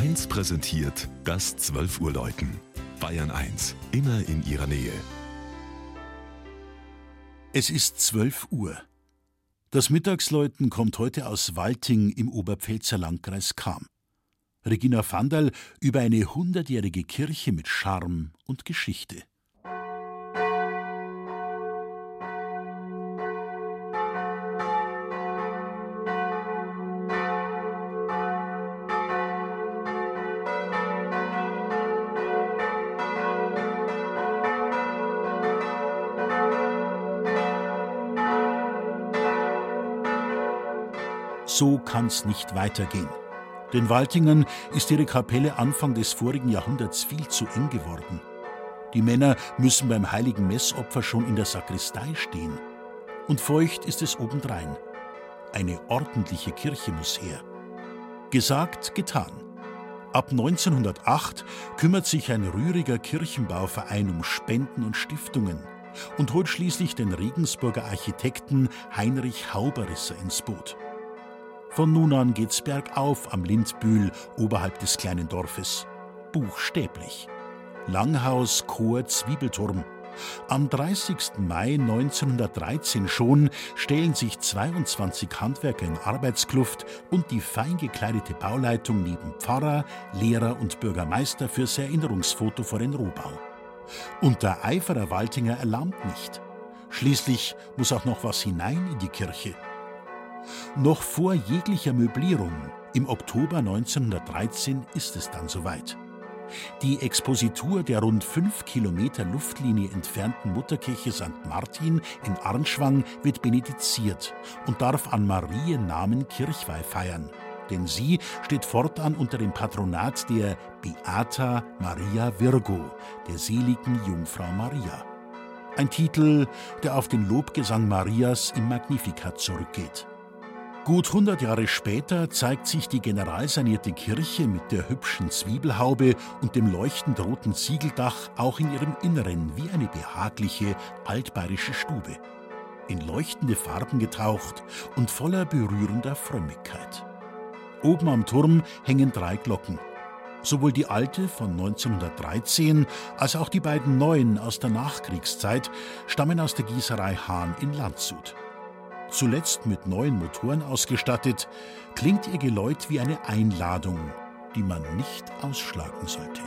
1 präsentiert das 12 Uhr Läuten. Bayern 1, immer in ihrer Nähe. Es ist 12 Uhr. Das Mittagsläuten kommt heute aus Walting im Oberpfälzer Landkreis Cham. Regina Vandal über eine hundertjährige Kirche mit Charme und Geschichte. So kann's nicht weitergehen. Den Waltingern ist ihre Kapelle Anfang des vorigen Jahrhunderts viel zu eng geworden. Die Männer müssen beim heiligen Messopfer schon in der Sakristei stehen. Und feucht ist es obendrein. Eine ordentliche Kirche muss her. Gesagt, getan. Ab 1908 kümmert sich ein rühriger Kirchenbauverein um Spenden und Stiftungen und holt schließlich den Regensburger Architekten Heinrich Hauberisser ins Boot. Von nun an geht's bergauf am Lindbühl oberhalb des kleinen Dorfes. Buchstäblich. Langhaus, Chor, Zwiebelturm. Am 30. Mai 1913 schon stellen sich 22 Handwerker in Arbeitskluft und die fein gekleidete Bauleitung neben Pfarrer, Lehrer und Bürgermeister fürs Erinnerungsfoto vor den Rohbau. Und der Eifer der Waltinger erlahmt nicht. Schließlich muss auch noch was hinein in die Kirche. Noch vor jeglicher Möblierung, im Oktober 1913, ist es dann soweit. Die Expositur der rund fünf Kilometer Luftlinie entfernten Mutterkirche St. Martin in Arnschwang wird benediziert und darf an Mariennamen Kirchweih feiern. Denn sie steht fortan unter dem Patronat der Beata Maria Virgo, der seligen Jungfrau Maria. Ein Titel, der auf den Lobgesang Marias im Magnificat zurückgeht. Gut 100 Jahre später zeigt sich die generalsanierte Kirche mit der hübschen Zwiebelhaube und dem leuchtend roten Ziegeldach auch in ihrem Inneren wie eine behagliche altbayerische Stube. In leuchtende Farben getaucht und voller berührender Frömmigkeit. Oben am Turm hängen drei Glocken. Sowohl die alte von 1913 als auch die beiden neuen aus der Nachkriegszeit stammen aus der Gießerei Hahn in Landshut zuletzt mit neuen Motoren ausgestattet, klingt ihr Geläut wie eine Einladung, die man nicht ausschlagen sollte.